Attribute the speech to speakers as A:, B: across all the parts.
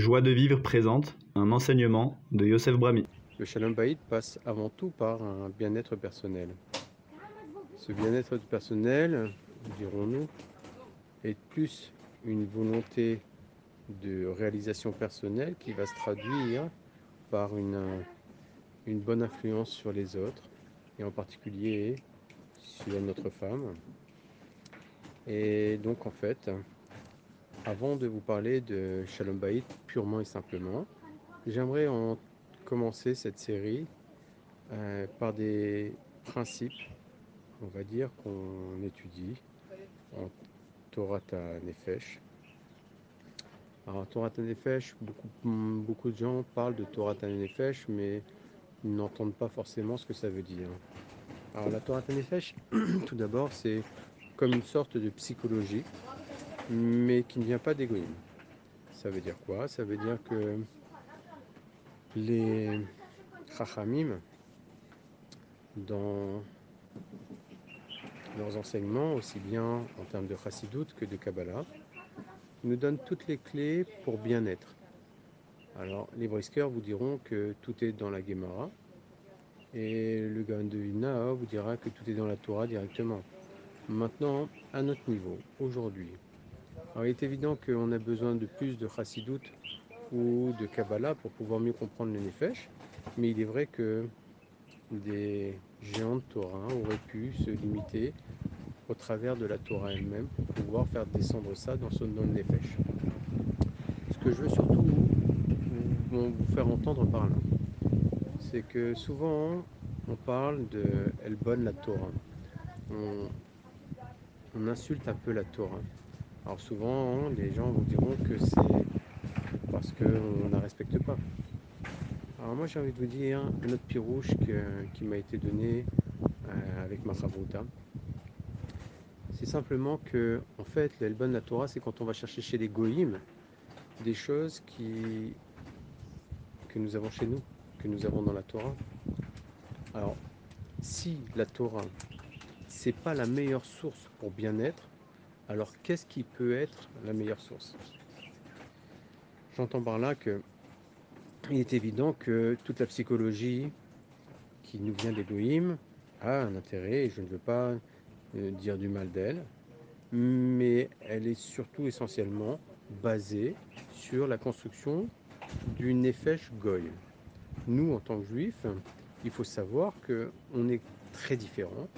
A: Joie de vivre présente un enseignement de Yosef Brahmi.
B: Le Shalom Bayit passe avant tout par un bien-être personnel. Ce bien-être personnel, dirons-nous, est plus une volonté de réalisation personnelle qui va se traduire par une bonne influence sur les autres, et en particulier sur notre femme. Et donc en fait, avant de vous parler de Shalom Bayit purement et simplement, j'aimerais en commencer cette série euh, par des principes, on va dire, qu'on étudie en Torah Nefesh. Alors, Torah Nefesh, beaucoup, beaucoup de gens parlent de Torah Nefesh, mais ils n'entendent pas forcément ce que ça veut dire. Alors, la Torah Nefesh, tout d'abord, c'est comme une sorte de psychologie mais qui ne vient pas d'égoïsme. Ça veut dire quoi? Ça veut dire que les Chachamim, dans leurs enseignements, aussi bien en termes de Chassidut que de Kabbalah, nous donnent toutes les clés pour bien être. Alors, les briskers vous diront que tout est dans la Gemara, et le Gaon de Vilna vous dira que tout est dans la Torah directement. Maintenant, à notre niveau, aujourd'hui, alors, il est évident qu'on a besoin de plus de chassidut ou de Kabbalah pour pouvoir mieux comprendre le Nefesh, mais il est vrai que des géants de Torah auraient pu se limiter au travers de la Torah elle-même pour pouvoir faire descendre ça dans, son, dans le Nefesh. Ce que je veux surtout vous, faire entendre par là, c'est que souvent on parle de Elbon la Torah. on insulte un peu la Torah. Alors souvent, les gens vous diront que c'est parce qu'on ne la respecte pas. Alors moi, j'ai envie de vous dire un autre pirouche qui m'a été donné euh, avec ma. C'est simplement que, en fait, l'Elbon la Torah, c'est quand on va chercher chez les goïms des choses qui, que nous avons chez nous, que nous avons dans la Torah. Alors, si la Torah, c'est pas la meilleure source pour bien-être, alors qu'est-ce qui peut être la meilleure source? J'entends par là que il est évident que toute la psychologie qui nous vient d'Elohim a un intérêt, et je ne veux pas euh, dire du mal d'elle, mais elle est surtout essentiellement basée sur la construction du Nefesh Goy. Nous, en tant que juifs, il faut savoir qu'on est très différents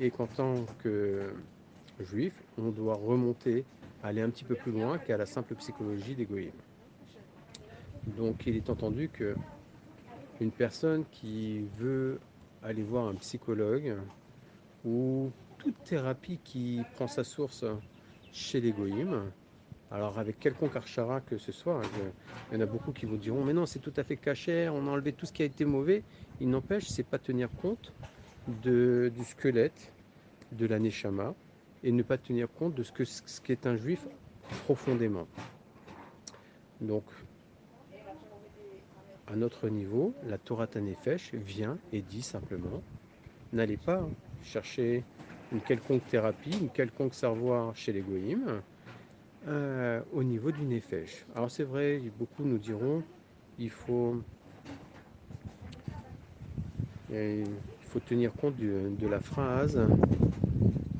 B: et qu'en tant que juif, on doit remonter, aller un petit peu plus loin qu'à la simple psychologie d'égoïsme. Donc il est entendu que une personne qui veut aller voir un psychologue ou toute thérapie qui prend sa source chez l'égoïme, alors avec quelconque archara que ce soit, hein, il y en a beaucoup qui vous diront mais non c'est tout à fait caché, on a enlevé tout ce qui a été mauvais, il n'empêche c'est pas tenir compte du squelette de la neshama, et ne pas tenir compte de ce que ce qu'est un juif profondément. Donc, à notre niveau, la Torah Tanefesh vient et dit simplement n'allez pas chercher une quelconque thérapie, une quelconque savoir chez les euh, au niveau du Nefesh. Alors c'est vrai, beaucoup nous diront il faut, il faut tenir compte de la phrase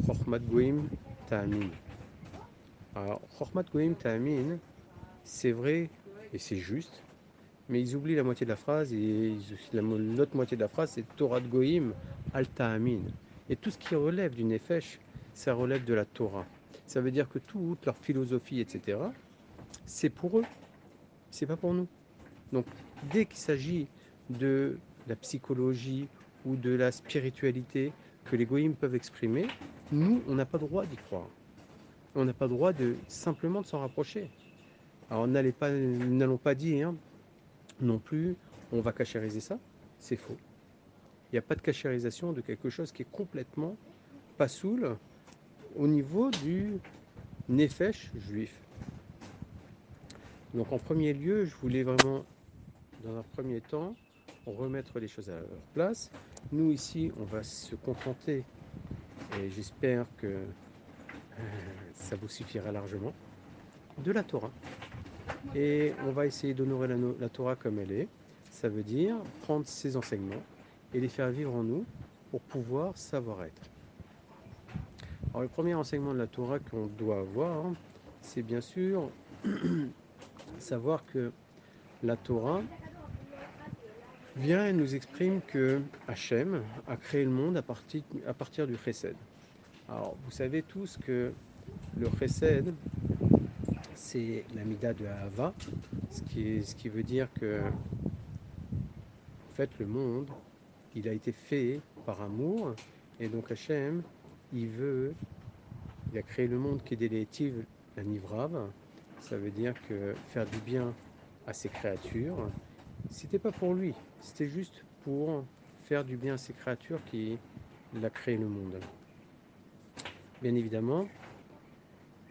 B: Chochmat Goim Ta'amin. Alors, Chochmat Goim Ta'amin, c'est vrai et c'est juste, mais ils oublient la moitié de la phrase et l'autre moitié de la phrase c'est Torah de Goim Al Ta'amin. Et tout ce qui relève du Nefesh, ça relève de la Torah. Ça veut dire que toute leur philosophie, etc., c'est pour eux, c'est pas pour nous. Donc, dès qu'il s'agit de la psychologie ou de la spiritualité que les goïms peuvent exprimer, nous, on n'a pas droit d'y croire. On n'a pas droit de simplement de s'en rapprocher. Alors n'allons pas, n'allons pas dire non plus, on va cachériser ça. C'est faux. Il n'y a pas de cachérisation de quelque chose qui est complètement pas saoul au niveau du nefesh juif. Donc en premier lieu, je voulais vraiment, dans un premier temps, remettre les choses à leur place. Nous ici, on va se contenter et j'espère que euh, ça vous suffira largement, de la Torah. Et on va essayer d'honorer la, la Torah comme elle est. Ça veut dire prendre ses enseignements et les faire vivre en nous pour pouvoir savoir être. Alors le premier enseignement de la Torah qu'on doit avoir, c'est bien sûr savoir que la Torah vient et nous exprime que Hachem a créé le monde à partir, du Chesed. Alors vous savez tous que le Chesed, c'est la mida de Hava, ce qui, veut dire que en fait le monde, il a été fait par amour, et donc Hachem, il veut, il a créé le monde qui est délétive, la Nivrav, ça veut dire que faire du bien à ses créatures, c'était pas pour lui, c'était juste pour faire du bien à ses créatures qui a créé le monde. Bien évidemment,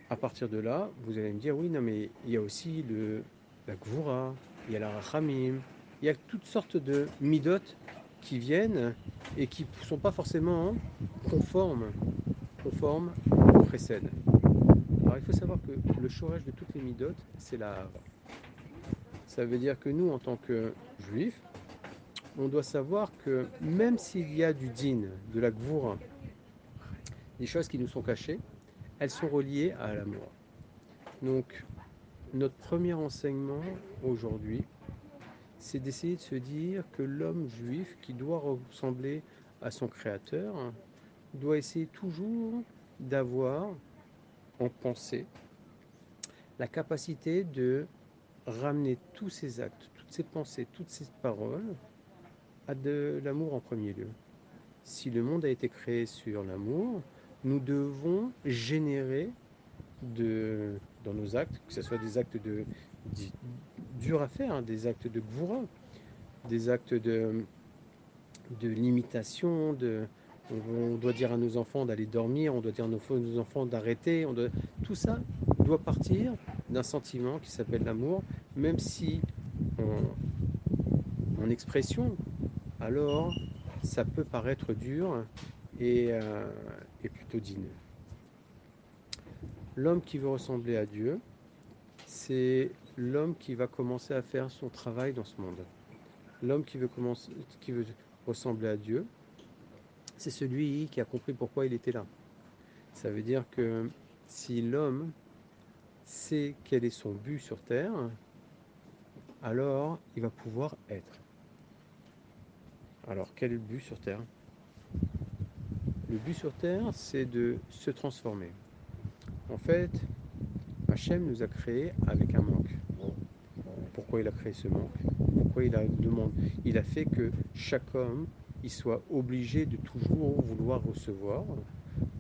B: à partir de là, vous allez me dire, oui, non, mais il y a aussi le, la Gvura, il y a la Rachamim, il y a toutes sortes de midot qui viennent et qui ne sont pas forcément conformes, conformes au. Alors il faut savoir que le chorage de toutes les midot, c'est la. Ça veut dire que nous, en tant que juifs, on doit savoir que même s'il y a du din, de la gvoura, des choses qui nous sont cachées, elles sont reliées à l'amour. Donc, notre premier enseignement aujourd'hui, c'est d'essayer de se dire que l'homme juif qui doit ressembler à son créateur doit essayer toujours d'avoir en pensée la capacité de ramener tous ses actes, toutes ses pensées, toutes ses paroles à de l'amour en premier lieu. Si le monde a été créé sur l'amour, nous devons générer de, dans nos actes, que ce soit des actes de, durs à faire, hein, des actes de gvoura, des actes de, de limitation, de, on, doit dire à nos enfants d'aller dormir, on doit dire à nos enfants d'arrêter, tout ça doit partir d'un sentiment qui s'appelle l'amour, même si en, expression, alors ça peut paraître dur et, euh, et plutôt digne. L'homme qui veut ressembler à Dieu, c'est l'homme qui va commencer à faire son travail dans ce monde. L'homme qui veut, commencer, qui veut ressembler à Dieu, c'est celui qui a compris pourquoi il était là. Ça veut dire que si l'homme sait quel est son but sur Terre, alors il va pouvoir être. Alors quel est le but sur Terre? Le but sur Terre, c'est de se transformer. En fait, Hachem nous a créés avec un manque. Pourquoi il a créé ce manque? Pourquoi il a demandé? Il a fait que chaque homme il soit obligé de toujours vouloir recevoir.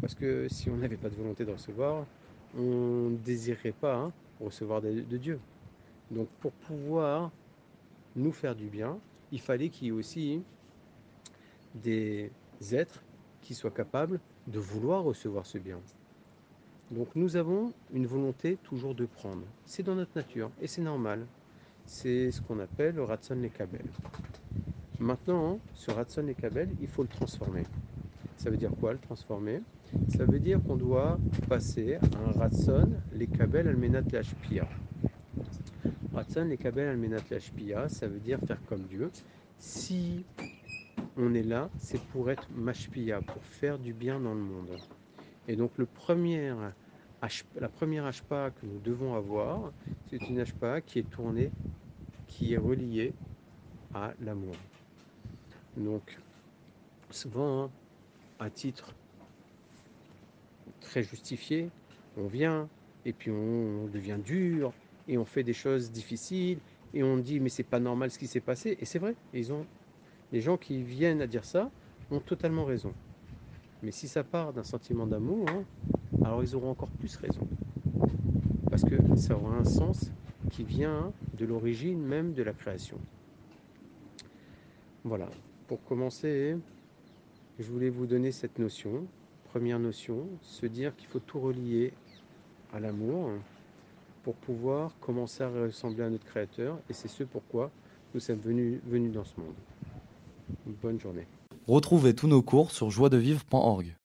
B: Parce que si on n'avait pas de volonté de recevoir, on ne désirerait pas hein, recevoir de, Dieu. Donc pour pouvoir nous faire du bien, il fallait qu'il y ait aussi des êtres qui soient capables de vouloir recevoir ce bien. Donc nous avons une volonté toujours de prendre. C'est dans notre nature et c'est normal. C'est ce qu'on appelle le ratson les kabel. Maintenant, ce ratson et kabel, il faut le transformer. Ça veut dire quoi le transformer? Ça veut dire qu'on doit passer à un ratson les kabel almenat lashpia. Ratson les kabel almenat lashpia, ça veut dire faire comme Dieu. Si on est là, c'est pour être mashpia, pour faire du bien dans le monde. Et donc premier, la première HPA que nous devons avoir, c'est une HPA qui est tournée, qui est reliée à l'amour. Donc souvent, à titre très justifié, on vient et puis on devient dur et on fait des choses difficiles et on dit mais c'est pas normal ce qui s'est passé et c'est vrai, ils ont les gens qui viennent à dire ça ont totalement raison. Mais si ça part d'un sentiment d'amour, hein, alors ils auront encore plus raison. Parce que ça aura un sens qui vient de l'origine même de la création. Voilà, pour commencer, je voulais vous donner cette notion. Première notion, se dire qu'il faut tout relier à l'amour pour pouvoir commencer à ressembler à notre Créateur. Et c'est ce pourquoi nous sommes venus, venus dans ce monde. Bonne journée.
C: Retrouvez tous nos cours sur joiedevivre.org.